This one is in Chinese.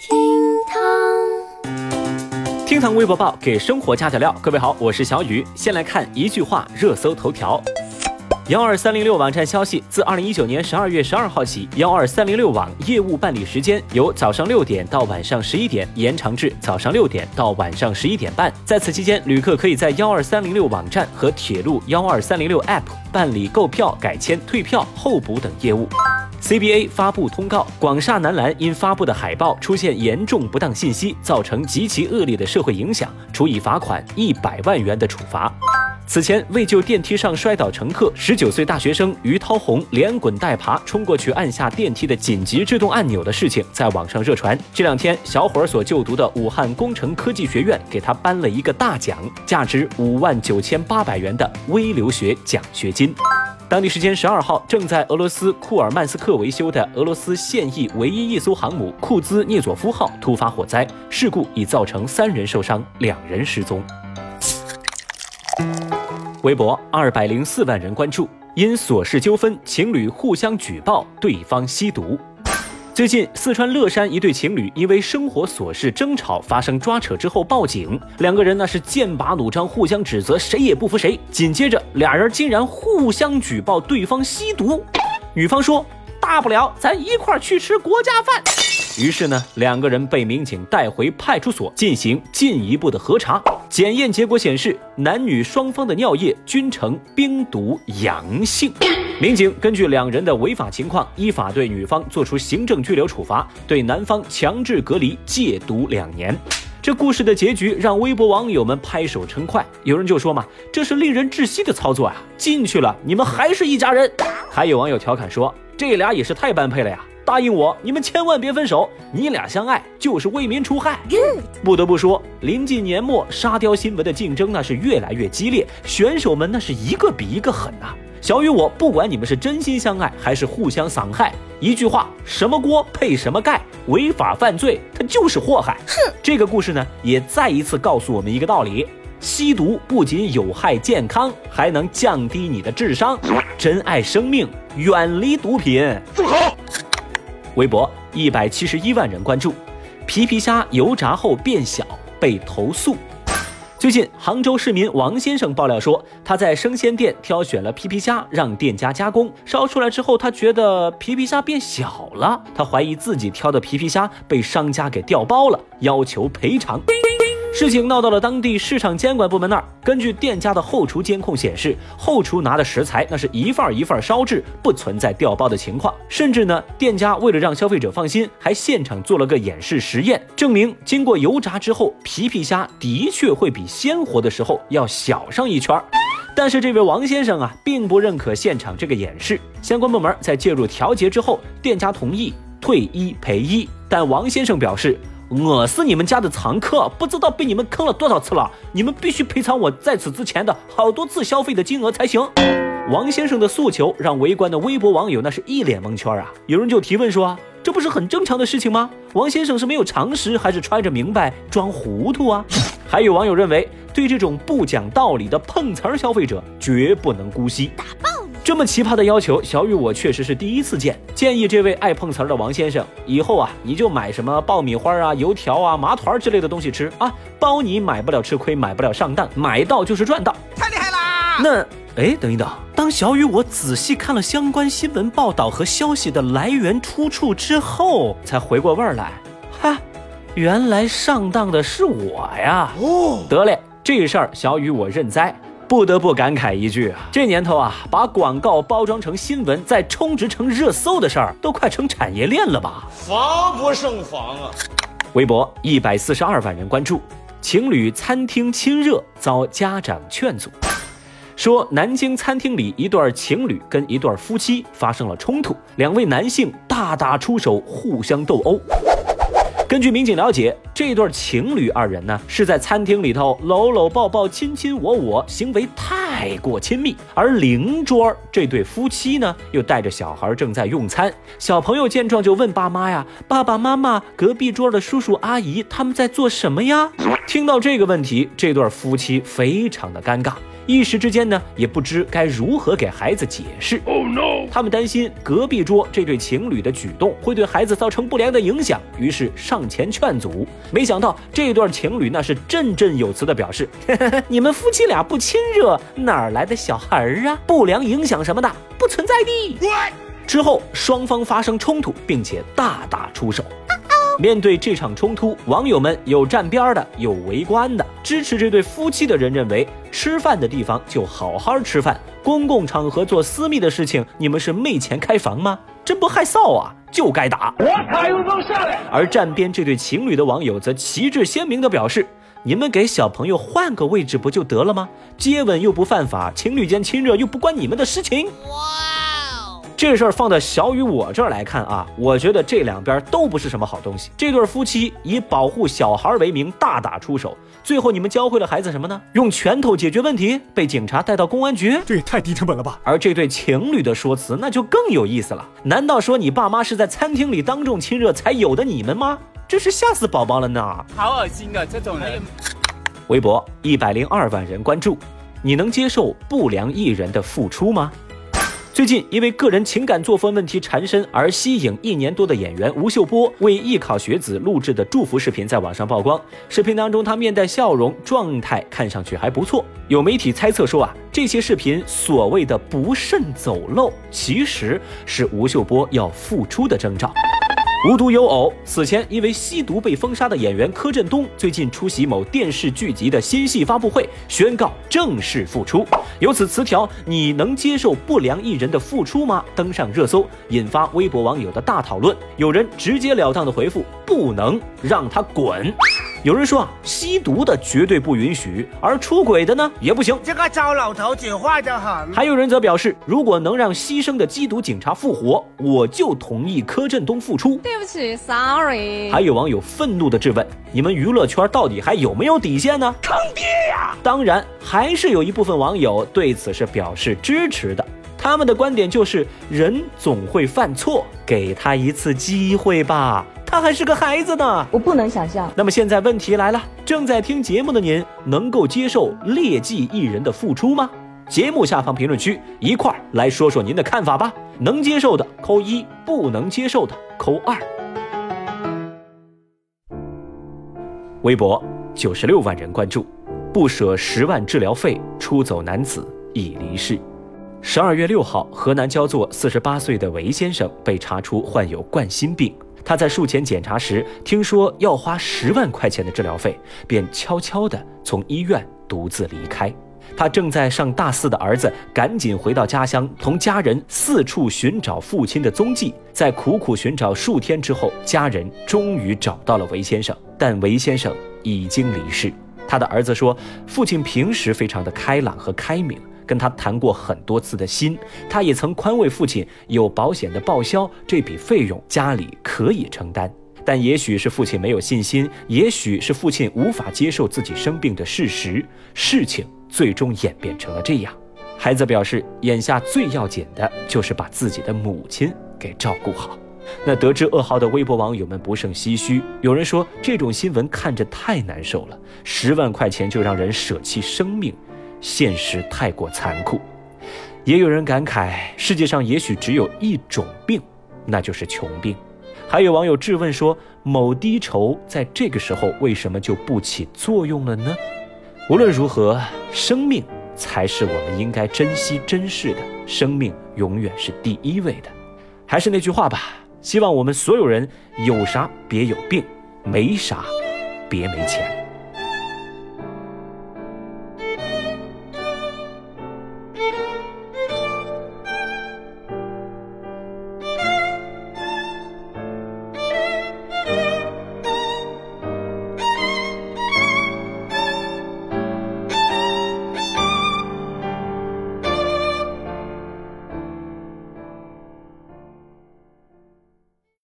厅堂，厅堂微博报给生活加点料。各位好，我是小雨。先来看一句话热搜头条。幺二三零六网站消息，自二零一九年十二月十二号起，幺二三零六网业务办理时间由早上六点到晚上十一点延长至早上六点到晚上十一点半。在此期间，旅客可以在幺二三零六网站和铁路幺二三零六 App 办理购票、改签、退票、候补等业务。CBA 发布通告，广厦男篮因发布的海报出现严重不当信息，造成极其恶劣的社会影响，处以罚款一百万元的处罚。此前，为救电梯上摔倒乘客，十九岁大学生于涛红连滚带爬冲过去按下电梯的紧急制动按钮的事情，在网上热传。这两天，小伙儿所就读的武汉工程科技学院给他颁了一个大奖，价值五万九千八百元的微留学奖学金。当地时间十二号，正在俄罗斯库尔曼斯克维修的俄罗斯现役唯一一艘航母库兹涅佐夫号突发火灾，事故已造成三人受伤，两人失踪。微博二百零四万人关注，因琐事纠纷，情侣互相举报对方吸毒。最近，四川乐山一对情侣因为生活琐事争吵发生抓扯之后报警，两个人呢是剑拔弩张，互相指责，谁也不服谁。紧接着，俩人竟然互相举报对方吸毒。女方说：“大不了咱一块儿去吃国家饭。”于是呢，两个人被民警带回派出所进行进一步的核查。检验结果显示，男女双方的尿液均呈冰毒阳性。民警根据两人的违法情况，依法对女方作出行政拘留处罚，对男方强制隔离戒毒两年。这故事的结局让微博网友们拍手称快，有人就说嘛，这是令人窒息的操作啊！进去了，你们还是一家人。还有网友调侃说，这俩也是太般配了呀。答应我，你们千万别分手。你俩相爱就是为民除害。不得不说，临近年末，沙雕新闻的竞争那是越来越激烈，选手们那是一个比一个狠呐。小雨，我不管你们是真心相爱还是互相伤害，一句话，什么锅配什么盖，违法犯罪它就是祸害。哼，这个故事呢，也再一次告诉我们一个道理：吸毒不仅有害健康，还能降低你的智商。珍爱生命，远离毒品。住口！微博一百七十一万人关注，皮皮虾油炸后变小被投诉。最近，杭州市民王先生爆料说，他在生鲜店挑选了皮皮虾，让店家加工，烧出来之后，他觉得皮皮虾变小了，他怀疑自己挑的皮皮虾被商家给调包了，要求赔偿。事情闹到了当地市场监管部门那儿。根据店家的后厨监控显示，后厨拿的食材那是一份一份烧制，不存在调包的情况。甚至呢，店家为了让消费者放心，还现场做了个演示实验，证明经过油炸之后，皮皮虾的确会比鲜活的时候要小上一圈儿。但是这位王先生啊，并不认可现场这个演示。相关部门在介入调节之后，店家同意退一赔一，但王先生表示。我是你们家的常客，不知道被你们坑了多少次了。你们必须赔偿我在此之前的好多次消费的金额才行。王先生的诉求让围观的微博网友那是一脸蒙圈啊！有人就提问说：“这不是很正常的事情吗？王先生是没有常识，还是揣着明白装糊涂啊？”还有网友认为，对这种不讲道理的碰瓷儿消费者，绝不能姑息。这么奇葩的要求，小雨我确实是第一次见。建议这位爱碰瓷儿的王先生，以后啊，你就买什么爆米花啊、油条啊、麻团之类的东西吃啊，包你买不了吃亏，买不了上当，买到就是赚到。太厉害啦！那哎，等一等，当小雨我仔细看了相关新闻报道和消息的来源出处之后，才回过味儿来。哈，原来上当的是我呀！哦，得嘞，这事儿小雨我认栽。不得不感慨一句啊，这年头啊，把广告包装成新闻，再充值成热搜的事儿，都快成产业链了吧？防不胜防啊！微博一百四十二万人关注，情侣餐厅亲热遭家长劝阻，说南京餐厅里一对情侣跟一对夫妻发生了冲突，两位男性大打出手，互相斗殴。根据民警了解，这对情侣二人呢是在餐厅里头搂搂抱抱、亲亲我我，行为太过亲密。而邻桌这对夫妻呢，又带着小孩正在用餐。小朋友见状就问爸妈呀：“爸爸妈妈，隔壁桌的叔叔阿姨他们在做什么呀？”听到这个问题，这对夫妻非常的尴尬。一时之间呢，也不知该如何给孩子解释。Oh no！他们担心隔壁桌这对情侣的举动会对孩子造成不良的影响，于是上前劝阻。没想到这对情侣那是振振有词的表示：“你们夫妻俩不亲热，哪来的小孩儿啊？不良影响什么的不存在的。”之后双方发生冲突，并且大打出手。面对这场冲突，网友们有站边的，有围观的。支持这对夫妻的人认为，吃饭的地方就好好吃饭，公共场合做私密的事情，你们是没钱开房吗？真不害臊啊！就该打！而站边这对情侣的网友则旗帜鲜明地表示：“你们给小朋友换个位置不就得了吗？接吻又不犯法，情侣间亲热又不关你们的事情。”哇！这事儿放到小雨我这儿来看啊，我觉得这两边都不是什么好东西。这对夫妻以保护小孩为名大打出手，最后你们教会了孩子什么呢？用拳头解决问题，被警察带到公安局，这也太低成本了吧！而这对情侣的说辞那就更有意思了，难道说你爸妈是在餐厅里当众亲热才有的你们吗？这是吓死宝宝了呢！好恶心啊这种人。微博一百零二万人关注，你能接受不良艺人的付出吗？最近，因为个人情感作风问题缠身而息影一年多的演员吴秀波为艺考学子录制的祝福视频在网上曝光。视频当中，他面带笑容，状态看上去还不错。有媒体猜测说啊，这些视频所谓的不慎走漏，其实是吴秀波要复出的征兆。无独有偶，此前因为吸毒被封杀的演员柯震东，最近出席某电视剧集的新戏发布会，宣告正式复出。由此词条“你能接受不良艺人的复出吗？”登上热搜，引发微博网友的大讨论。有人直截了当的回复：“不能让他滚。”有人说啊，吸毒的绝对不允许，而出轨的呢也不行。这个糟老头子坏得很。还有人则表示，如果能让牺牲的缉毒警察复活，我就同意柯震东复出。对不起，sorry。还有网友愤怒的质问：你们娱乐圈到底还有没有底线呢？坑爹呀！当然，还是有一部分网友对此是表示支持的。他们的观点就是，人总会犯错，给他一次机会吧。他还是个孩子呢，我不能想象。那么现在问题来了，正在听节目的您，能够接受劣迹艺人的付出吗？节目下方评论区一块儿来说说您的看法吧。能接受的扣一，不能接受的扣二。微博九十六万人关注，不舍十万治疗费出走男子已离世。十二月六号，河南焦作四十八岁的韦先生被查出患有冠心病。他在术前检查时听说要花十万块钱的治疗费，便悄悄地从医院独自离开。他正在上大四的儿子赶紧回到家乡，同家人四处寻找父亲的踪迹。在苦苦寻找数天之后，家人终于找到了韦先生，但韦先生已经离世。他的儿子说，父亲平时非常的开朗和开明。跟他谈过很多次的心，他也曾宽慰父亲有保险的报销，这笔费用家里可以承担。但也许是父亲没有信心，也许是父亲无法接受自己生病的事实，事情最终演变成了这样。孩子表示，眼下最要紧的就是把自己的母亲给照顾好。那得知噩耗的微博网友们不胜唏嘘，有人说这种新闻看着太难受了，十万块钱就让人舍弃生命。现实太过残酷，也有人感慨，世界上也许只有一种病，那就是穷病。还有网友质问说，某低筹在这个时候为什么就不起作用了呢？无论如何，生命才是我们应该珍惜珍视的，生命永远是第一位的。还是那句话吧，希望我们所有人有啥别有病，没啥别没钱。